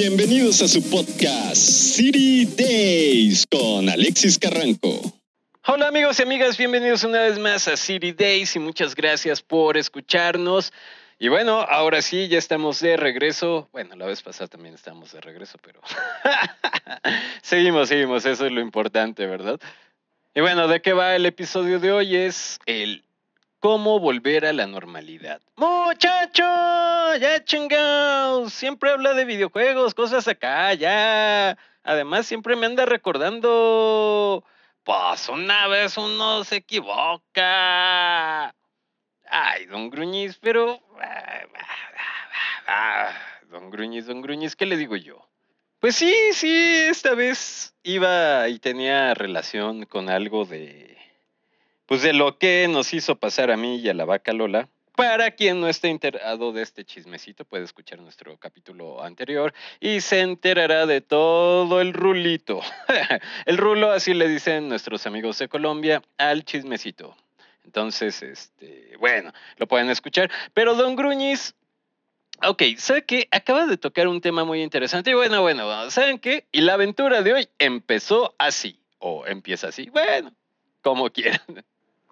Bienvenidos a su podcast City Days con Alexis Carranco. Hola amigos y amigas, bienvenidos una vez más a City Days y muchas gracias por escucharnos. Y bueno, ahora sí, ya estamos de regreso. Bueno, la vez pasada también estamos de regreso, pero seguimos, seguimos, eso es lo importante, ¿verdad? Y bueno, ¿de qué va el episodio de hoy? Es el cómo volver a la normalidad. Muchacho, ya chingados, siempre habla de videojuegos, cosas acá, ya. Además, siempre me anda recordando, pues una vez uno se equivoca. Ay, don Gruñiz, pero... Don Gruñiz, don Gruñiz, ¿qué le digo yo? Pues sí, sí, esta vez iba y tenía relación con algo de pues de lo que nos hizo pasar a mí y a la vaca Lola. Para quien no esté enterado de este chismecito, puede escuchar nuestro capítulo anterior y se enterará de todo el rulito. el rulo, así le dicen nuestros amigos de Colombia, al chismecito. Entonces, este, bueno, lo pueden escuchar. Pero Don Gruñiz, ok, ¿sabe qué? Acaba de tocar un tema muy interesante. Y bueno, bueno, ¿saben qué? Y la aventura de hoy empezó así, o empieza así. Bueno, como quieran.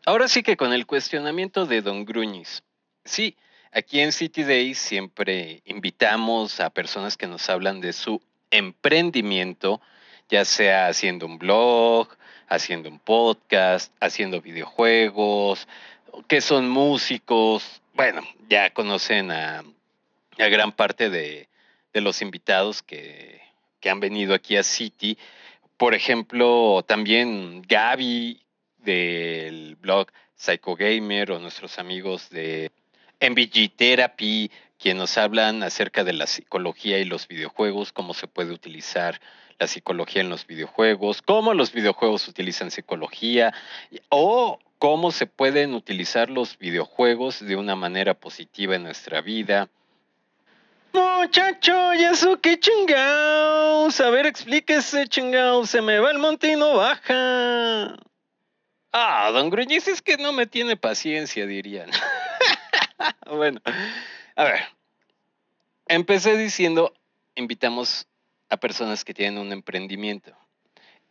Ahora sí que con el cuestionamiento de Don Gruñiz. Sí, aquí en City Days siempre invitamos a personas que nos hablan de su emprendimiento, ya sea haciendo un blog, haciendo un podcast, haciendo videojuegos, que son músicos. Bueno, ya conocen a, gran parte de, los invitados que, que han venido aquí a City. Por ejemplo, también Gaby del blog Psycho Gamer o nuestros amigos de MVG Therapy, quienes nos hablan acerca de la psicología y los videojuegos, cómo se puede utilizar la psicología en los videojuegos, cómo los videojuegos utilizan psicología o cómo se pueden utilizar los videojuegos de una manera positiva en nuestra vida. Muchacho, ¿y eso qué chingados? A ver, explíquese, chingados. Se me va el monte y no baja. Ah, don Gruñiz es que no me tiene paciencia, dirían. bueno, a ver. Empecé diciendo, invitamos a personas que tienen un emprendimiento.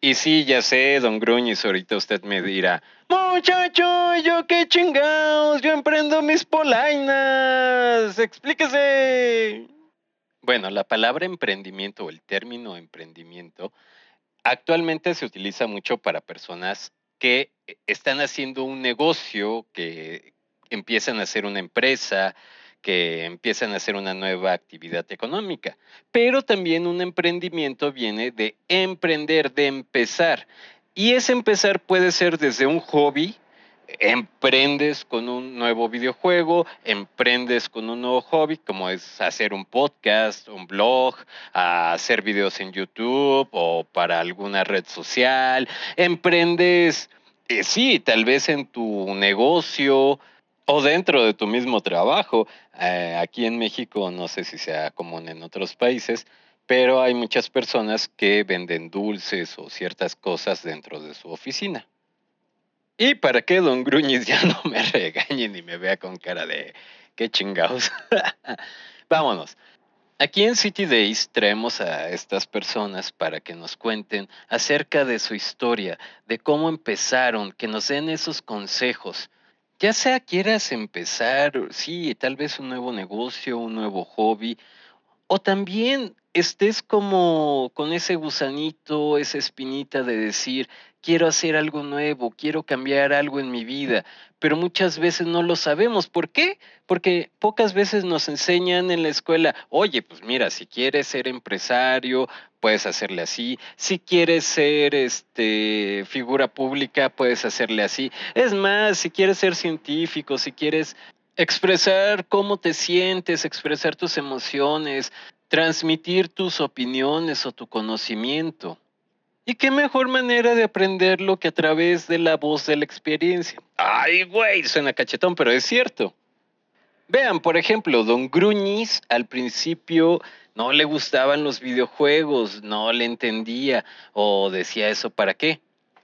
Y sí, ya sé, don Gruñiz, ahorita usted me dirá, muchacho, yo qué chingados, yo emprendo mis polainas, explíquese. Bueno, la palabra emprendimiento o el término emprendimiento actualmente se utiliza mucho para personas que eh, están haciendo un negocio, que empiezan a hacer una empresa, que empiezan a hacer una nueva actividad económica. Pero también un emprendimiento viene de emprender, de empezar. Y ese empezar puede ser desde un hobby, emprendes con un nuevo videojuego, emprendes con un nuevo hobby, como es hacer un podcast, un blog, hacer videos en YouTube o para alguna red social, emprendes, eh, sí, tal vez en tu negocio o dentro de tu mismo trabajo. Eh, aquí en México, no sé si sea común en otros países, pero hay muchas personas que venden dulces o ciertas cosas dentro de su oficina. Y para que don Gruñiz ya no me regañe ni me vea con cara de qué chingados. Vámonos. Aquí en City Days traemos a estas personas para que nos cuenten acerca de su historia, de cómo empezaron, que nos den esos consejos. Ya sea quieras empezar, sí, tal vez un nuevo negocio, un nuevo hobby, o también estés como con ese gusanito, esa espinita de decir, quiero hacer algo nuevo, quiero cambiar algo en mi vida, pero muchas veces no lo sabemos. ¿Por qué? Porque pocas veces nos enseñan en la escuela, oye, pues mira, si quieres ser empresario, puedes hacerle así, si quieres ser este figura pública, puedes hacerle así. Es más, si quieres ser científico, si quieres expresar cómo te sientes, expresar tus emociones, transmitir tus opiniones o tu conocimiento. ¿Y qué mejor manera de aprenderlo que a través de la voz de la experiencia? Ay, güey, suena cachetón, pero es cierto. Vean, por ejemplo, Don Gruñiz al principio no le gustaban los videojuegos, no le entendía o decía eso para qué.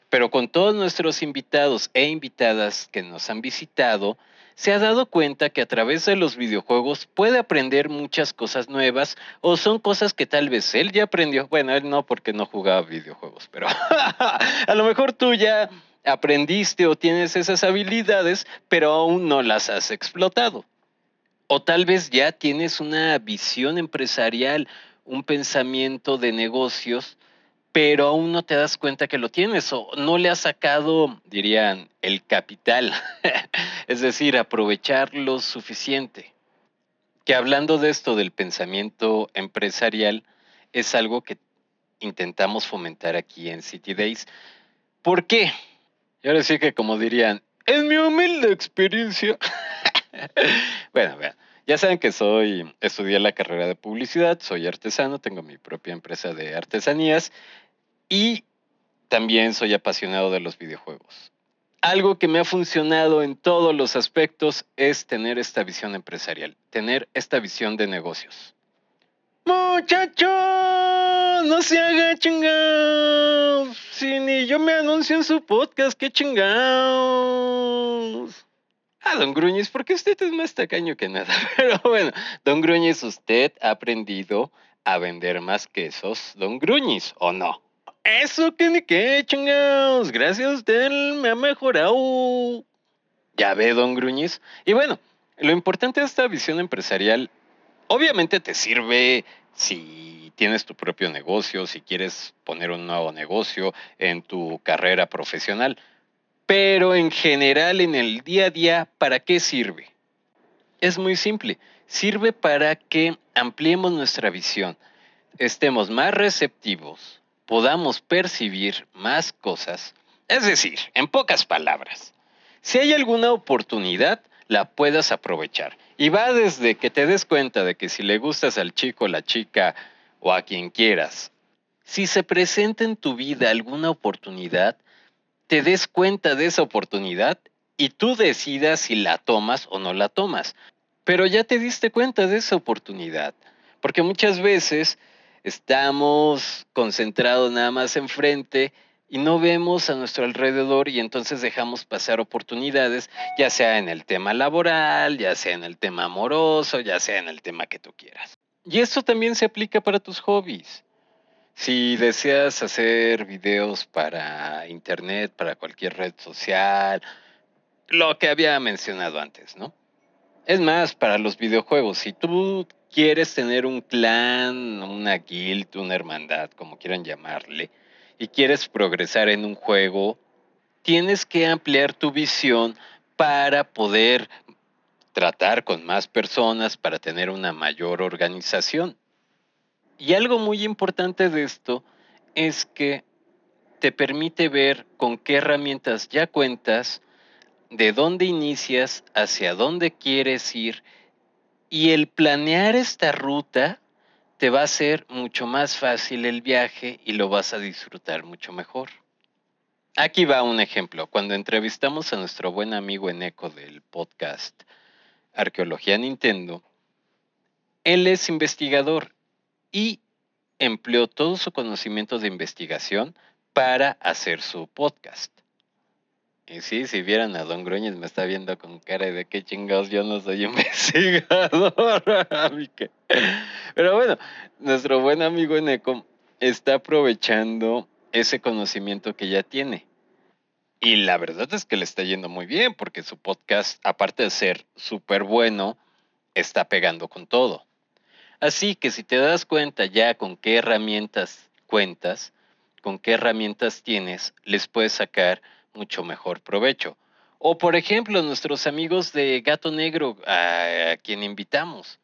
Pero con todos nuestros invitados e invitadas que nos han visitado, se ha dado cuenta que a través de los videojuegos puede aprender muchas cosas nuevas o son cosas que tal vez él ya aprendió. Bueno, él no porque no jugaba videojuegos, pero a lo mejor tú ya aprendiste o tienes esas habilidades, pero aún no las has explotado. O tal vez ya tienes una visión empresarial, un pensamiento de negocios, pero aún no te das cuenta que lo tienes o no le has sacado, dirían, el capital, es decir, aprovechar lo suficiente. Que hablando de esto del pensamiento empresarial, es algo que intentamos fomentar aquí en City Days. ¿Por qué? Y ahora sí que como dirían, en mi humilde experiencia. bueno, vean, ya saben que soy, estudié la carrera de publicidad, soy artesano, tengo mi propia empresa de artesanías y también soy apasionado de los videojuegos. Algo que me ha funcionado en todos los aspectos es tener esta visión empresarial, tener esta visión de negocios. Muchacho, no se haga chingados. Si ni yo me anuncio en su podcast, qué chingados. Ah, don Gruñiz, porque usted es más tacaño que nada. Pero bueno, don Gruñiz, usted ha aprendido a vender más quesos, don Gruñiz, ¿o no? Eso que ni qué, chingados. Gracias a usted me ha mejorado. Ya ve, don Gruñiz. Y bueno, lo importante de esta visión empresarial Obviamente te sirve si tienes tu propio negocio, si quieres poner un nuevo negocio en tu carrera profesional, pero en general en el día a día, ¿para qué sirve? Es muy simple, sirve para que ampliemos nuestra visión, estemos más receptivos, podamos percibir más cosas, es decir, en pocas palabras, si hay alguna oportunidad, la puedas aprovechar. Y va desde que te des cuenta de que si le gustas al chico, la chica o a quien quieras, si se presenta en tu vida alguna oportunidad, te des cuenta de esa oportunidad y tú decidas si la tomas o no la tomas. Pero ya te diste cuenta de esa oportunidad, porque muchas veces estamos concentrados nada más enfrente y no vemos a nuestro alrededor y entonces dejamos pasar oportunidades, ya sea en el tema laboral, ya sea en el tema amoroso, ya sea en el tema que tú quieras. Y esto también se aplica para tus hobbies. Si deseas hacer videos para internet, para cualquier red social, lo que había mencionado antes, ¿no? Es más, para los videojuegos, si tú quieres tener un clan, una guild, una hermandad, como quieran llamarle, y quieres progresar en un juego, tienes que ampliar tu visión para poder tratar con más personas, para tener una mayor organización. Y algo muy importante de esto es que te permite ver con qué herramientas ya cuentas, de dónde inicias, hacia dónde quieres ir y el planear esta ruta te va a ser mucho más fácil el viaje y lo vas a disfrutar mucho mejor. Aquí va un ejemplo. Cuando entrevistamos a nuestro buen amigo Eneco del podcast Arqueología Nintendo, él es investigador y empleó todo su conocimiento de investigación para hacer su podcast. Y sí, si vieran a Don Gruñez me está viendo con cara de qué chingados yo no soy investigador. Pero bueno, nuestro buen amigo Eneco está aprovechando ese conocimiento que ya tiene. Y la verdad es que le está yendo muy bien porque su podcast, aparte de ser súper bueno, está pegando con todo. Así que si te das cuenta ya con qué herramientas cuentas, con qué herramientas tienes, les puedes sacar mucho mejor provecho. O por ejemplo, nuestros amigos de Gato Negro, a, quien invitamos,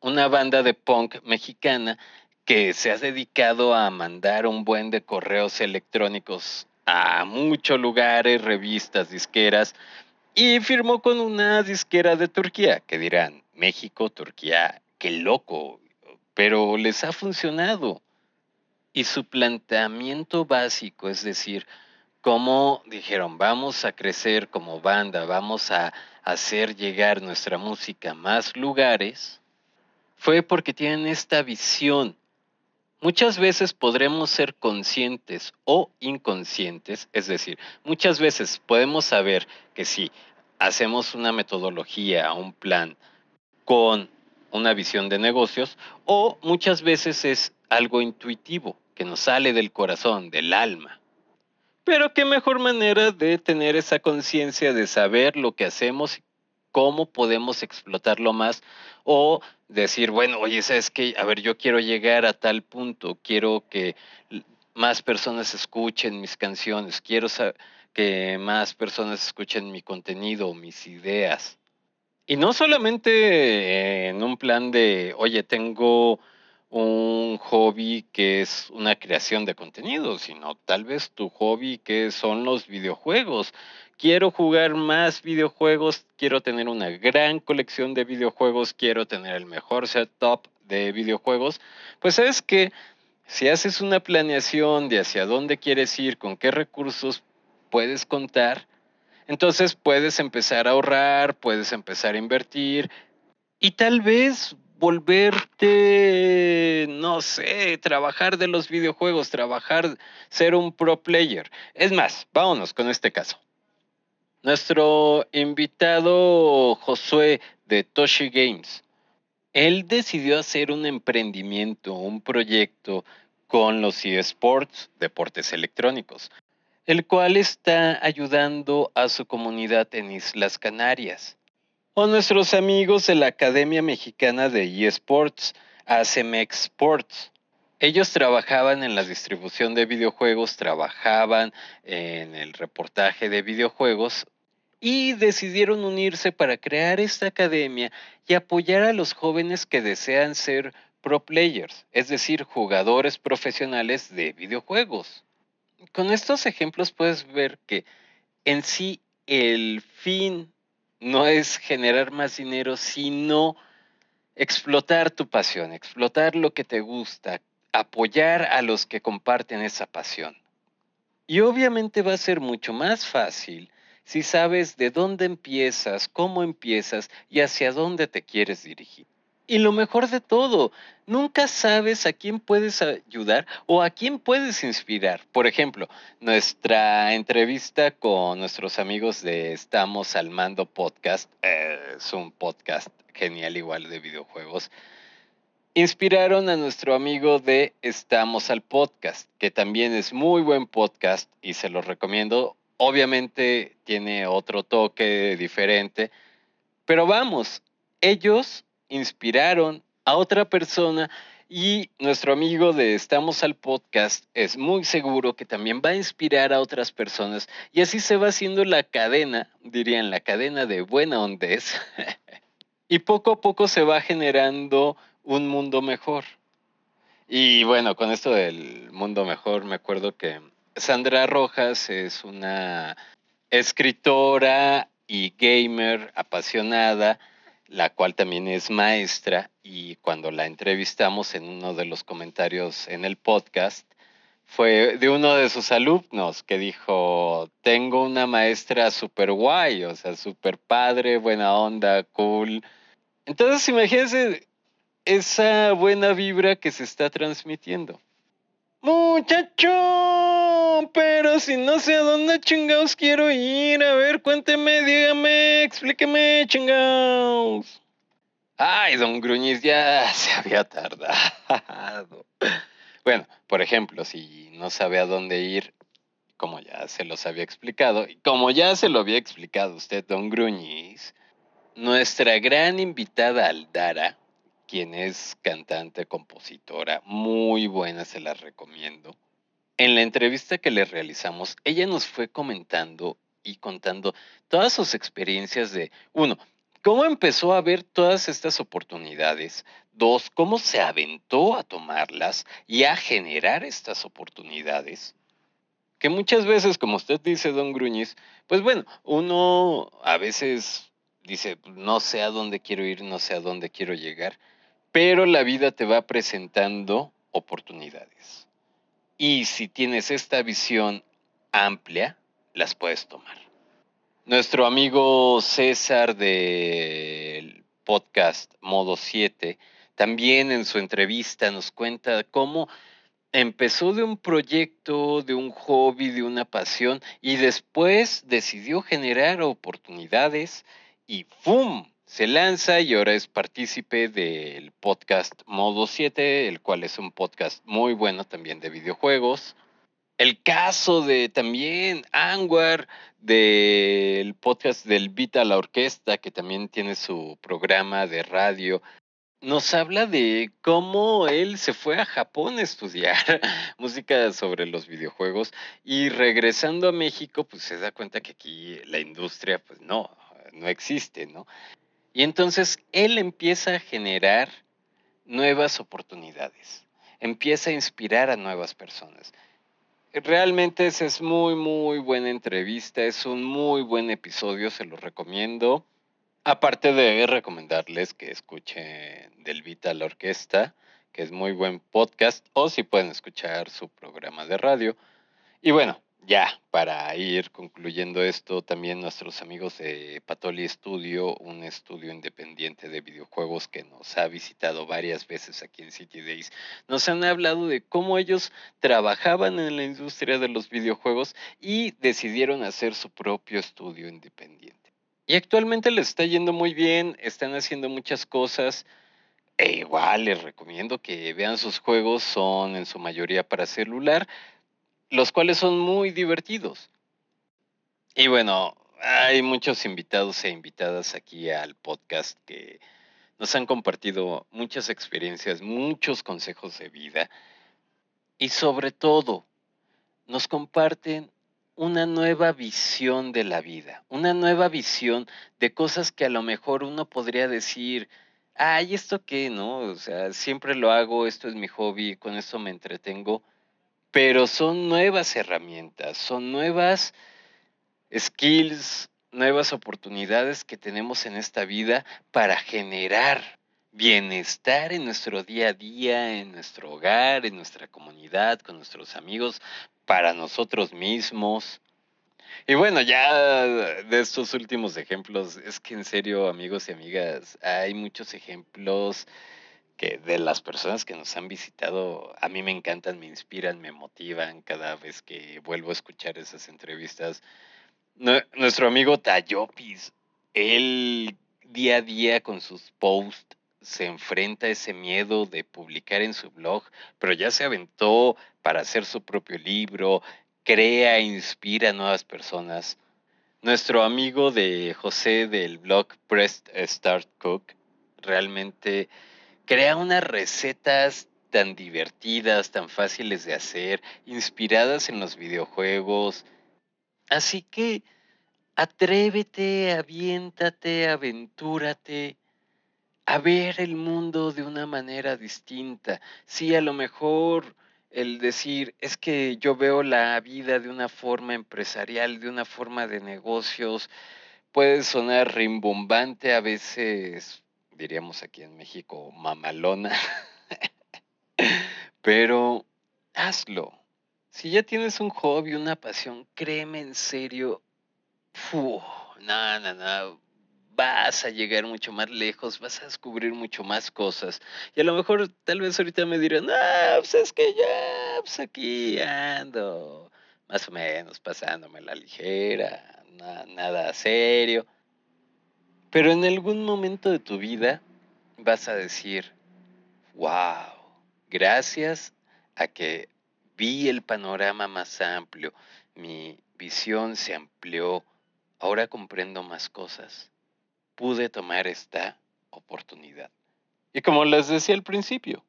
una banda de punk mexicana que se ha dedicado a mandar un buen de correos electrónicos a muchos lugares, revistas, disqueras, y firmó con una disquera de Turquía, que dirán, México, Turquía, qué loco, pero les ha funcionado. Y su planteamiento básico, es decir, cómo dijeron, vamos a crecer como banda, vamos a hacer llegar nuestra música a más lugares, fue porque tienen esta visión. Muchas veces podremos ser conscientes o inconscientes, es decir, muchas veces podemos saber que si hacemos una metodología, un plan con una visión de negocios o muchas veces es algo intuitivo que nos sale del corazón, del alma. Pero qué mejor manera de tener esa conciencia de saber lo que hacemos y cómo podemos explotarlo más o decir, bueno, oye, ¿sabes qué? A ver, yo quiero llegar a tal punto, quiero que más personas escuchen mis canciones, quiero que más personas escuchen mi contenido, mis ideas. Y no solamente en un plan de, oye, tengo un hobby que es una creación de contenido, sino tal vez tu hobby que son los videojuegos. Quiero jugar más videojuegos, quiero tener una gran colección de videojuegos, quiero tener el mejor setup de videojuegos. Pues sabes que si haces una planeación de hacia dónde quieres ir, con qué recursos puedes contar, entonces puedes empezar a ahorrar, puedes empezar a invertir y tal vez volverte, no sé, trabajar de los videojuegos, trabajar, ser un pro player. Es más, vámonos con este caso. Nuestro invitado Josué de Toshi Games, él decidió hacer un emprendimiento, un proyecto con los eSports, deportes electrónicos el cual está ayudando a su comunidad en Islas Canarias. O nuestros amigos de la Academia Mexicana de eSports, ACMEX Sports. Ellos trabajaban en la distribución de videojuegos, trabajaban en el reportaje de videojuegos y decidieron unirse para crear esta academia y apoyar a los jóvenes que desean ser pro players, es decir, jugadores profesionales de videojuegos con estos ejemplos puedes ver que en sí el fin no es generar más dinero, sino explotar tu pasión, explotar lo que te gusta, apoyar a los que comparten esa pasión. Y obviamente va a ser mucho más fácil si sabes de dónde empiezas, cómo empiezas y hacia dónde te quieres dirigir. Y lo mejor de todo, nunca sabes a quién puedes ayudar o a quién puedes inspirar. Por ejemplo, nuestra entrevista con nuestros amigos de Estamos al Mando Podcast, es un podcast genial igual de videojuegos, inspiraron a nuestro amigo de Estamos al Podcast, que también es muy buen podcast y se lo recomiendo. Obviamente tiene otro toque diferente, pero vamos, ellos inspiraron a otra persona y nuestro amigo de Estamos al Podcast es muy seguro que también va a inspirar a otras personas. Y así se va haciendo la cadena, dirían la cadena de buena ondez y poco a poco se va generando un mundo mejor. Y bueno, con esto del mundo mejor me acuerdo que Sandra Rojas es una escritora y gamer apasionada la cual también es maestra y cuando la entrevistamos en uno de los comentarios en el podcast, fue de uno de sus alumnos que dijo, tengo una maestra súper guay, o sea, súper padre, buena onda, cool. Entonces, imagínense esa buena vibra que se está transmitiendo. Pero si no sé a dónde chingados quiero ir, a ver, cuénteme, dígame, explíqueme, chingados. Ay, don Gruñiz, ya se había tardado. Bueno, por ejemplo, si no sabe a dónde ir, como ya se los había explicado, y como ya se lo había explicado usted, don Gruñiz, nuestra gran invitada Aldara quien es cantante, compositora, muy buena, se la recomiendo. En la entrevista que le realizamos, ella nos fue comentando y contando todas sus experiencias de, uno, cómo empezó a ver todas estas oportunidades, dos, cómo se aventó a tomarlas y a generar estas oportunidades. Que muchas veces, como usted dice, don Gruñiz, pues bueno, uno a veces dice, no sé a dónde quiero ir, no sé a dónde quiero llegar, pero la vida te va presentando oportunidades. Y si tienes esta visión amplia, las puedes tomar. Nuestro amigo César del podcast Modo 7 también en su entrevista nos cuenta cómo empezó de un proyecto, de un hobby, de una pasión y después decidió generar oportunidades y ¡fum! Se lanza y ahora es partícipe del podcast Modo 7, el cual es un podcast muy bueno también de videojuegos. El caso de también Anwar del podcast del Vita la Orquesta, que también tiene su programa de radio nos habla de cómo él se fue a Japón a estudiar música sobre los videojuegos y regresando a México, pues se da cuenta que aquí la industria, pues no, no existe, ¿no? Y entonces él empieza a generar nuevas oportunidades, empieza a inspirar a nuevas personas. Realmente esa es muy, muy buena entrevista, es un muy buen episodio, se lo recomiendo. Aparte de recomendarles que escuchen Del Vita la Orquesta, que es muy buen podcast, o si pueden escuchar su programa de radio. Y bueno, ya para ir concluyendo esto, también nuestros amigos de Patoli Studio, un estudio independiente de videojuegos que nos ha visitado varias veces aquí en City Days, nos han hablado de cómo ellos trabajaban en la industria de los videojuegos y decidieron hacer su propio estudio independiente. Y actualmente les está yendo muy bien, están haciendo muchas cosas. E igual les recomiendo que vean sus juegos, son en su mayoría para celular, los cuales son muy divertidos. Y bueno, hay muchos invitados e invitadas aquí al podcast que nos han compartido muchas experiencias, muchos consejos de vida y sobre todo nos comparten una nueva visión de la vida, una nueva visión de cosas que a lo mejor uno podría decir, ay, ¿esto qué? ¿No? O sea, siempre lo hago, esto es mi hobby, con esto me entretengo, pero son nuevas herramientas, son nuevas skills, nuevas oportunidades que tenemos en esta vida para generar bienestar en nuestro día a día, en nuestro hogar, en nuestra comunidad, con nuestros amigos, para nosotros mismos. Y bueno, ya de estos últimos ejemplos, es que en serio, amigos y amigas, hay muchos ejemplos de las personas que nos han visitado, a mí me encantan, me inspiran, me motivan cada vez que vuelvo a escuchar esas entrevistas. Nuestro amigo Tayopis, él día a día con sus posts se enfrenta a ese miedo de publicar en su blog, pero ya se aventó para hacer su propio libro, crea e inspira a nuevas personas. Nuestro amigo de José del blog Press Start Cook realmente crea unas recetas tan divertidas, tan fáciles de hacer, inspiradas en los videojuegos. Así que atrévete, aviéntate, aventúrate a ver el mundo de una manera distinta. Sí, a lo mejor el decir, es que yo veo la vida de una forma empresarial, de una forma de negocios, puede sonar rimbombante, a veces, diríamos aquí en México, mamalona, pero hazlo. Si ya tienes un hobby, una pasión, créeme en serio, no, no, no, vas a llegar mucho más lejos, vas a descubrir mucho más cosas. Y a lo mejor tal vez ahorita me dirán, ah, pues es que ya, pues aquí ando, más o menos pasándome la ligera, nada serio. Pero en algún momento de tu vida vas a decir, wow, gracias a que vi el panorama más amplio, mi visión se amplió, ahora comprendo más cosas pude tomar esta oportunidad. Y como les decía al principio,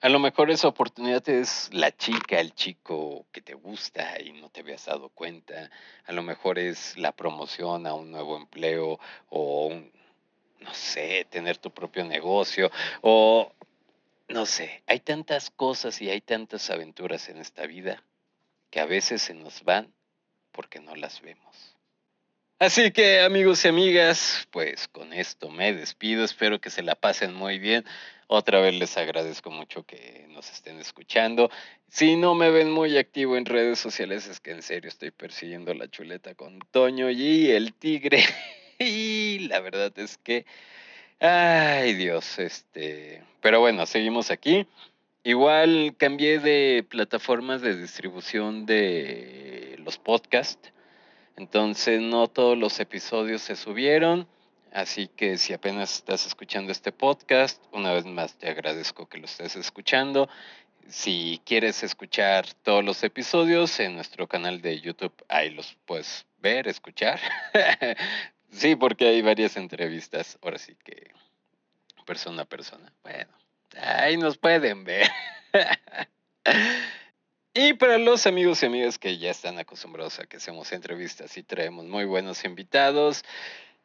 a lo mejor esa oportunidad es la chica, el chico que te gusta y no te habías dado cuenta. A lo mejor es la promoción a un nuevo empleo o no sé, tener tu propio negocio o no sé. Hay tantas cosas y hay tantas aventuras en esta vida que a veces se nos van porque no las vemos. Así que amigos y amigas, pues con esto me despido. Espero que se la pasen muy bien. Otra vez les agradezco mucho que nos estén escuchando. Si no me ven muy activo en redes sociales, es que en serio estoy persiguiendo la chuleta con Toño y el tigre. y la verdad es que, ay Dios, este, pero bueno, seguimos aquí. igual cambié de plataformas de distribución de los podcasts. Entonces no todos los episodios se subieron. Así que si apenas estás escuchando este podcast, una vez más te agradezco que lo estés escuchando. Si quieres escuchar todos los episodios en nuestro canal de YouTube, ahí los puedes ver, escuchar. sí, porque hay varias entrevistas. Ahora sí que persona a persona. Bueno, ahí nos pueden ver. y para los amigos y amigas que ya están acostumbrados a que hacemos entrevistas y traemos muy buenos invitados,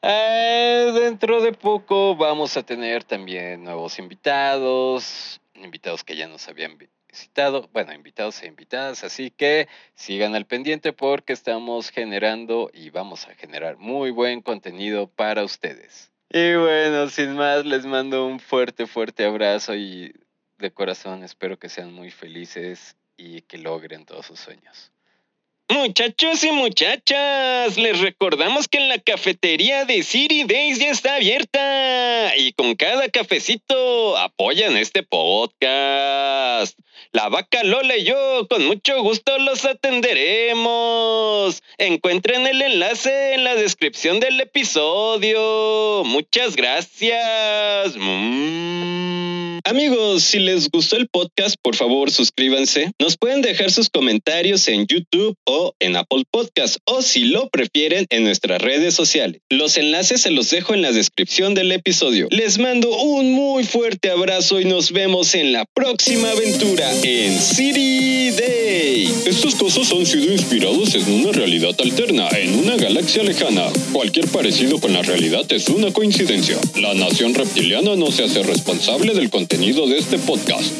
eh, dentro de poco vamos a tener también nuevos invitados, invitados que ya nos habían visitado, bueno, invitados e invitadas, así que sigan al pendiente porque estamos generando y vamos a generar muy buen contenido para ustedes. Y bueno, sin más, les mando un fuerte, fuerte abrazo y de corazón espero que sean muy felices y que logren todos sus sueños. Muchachos y muchachas, les recordamos que la cafetería de City Days ya está abierta y con cada cafecito apoyan este podcast. La vaca Lola y yo con mucho gusto los atenderemos. Encuentren el enlace en la descripción del episodio. Muchas gracias. Mm. Amigos, si les gustó el podcast, por favor suscríbanse. Nos pueden dejar sus comentarios en YouTube o en Apple Podcast o si lo prefieren en nuestras redes sociales. Los enlaces se los dejo en la descripción del episodio. Les mando un muy fuerte abrazo y nos vemos en la próxima aventura en City Day. Estos cosas han sido inspirados en una realidad alterna, en una galaxia lejana. Cualquier parecido con la realidad es una coincidencia. La nación reptiliana no se hace responsable del contenido de este podcast.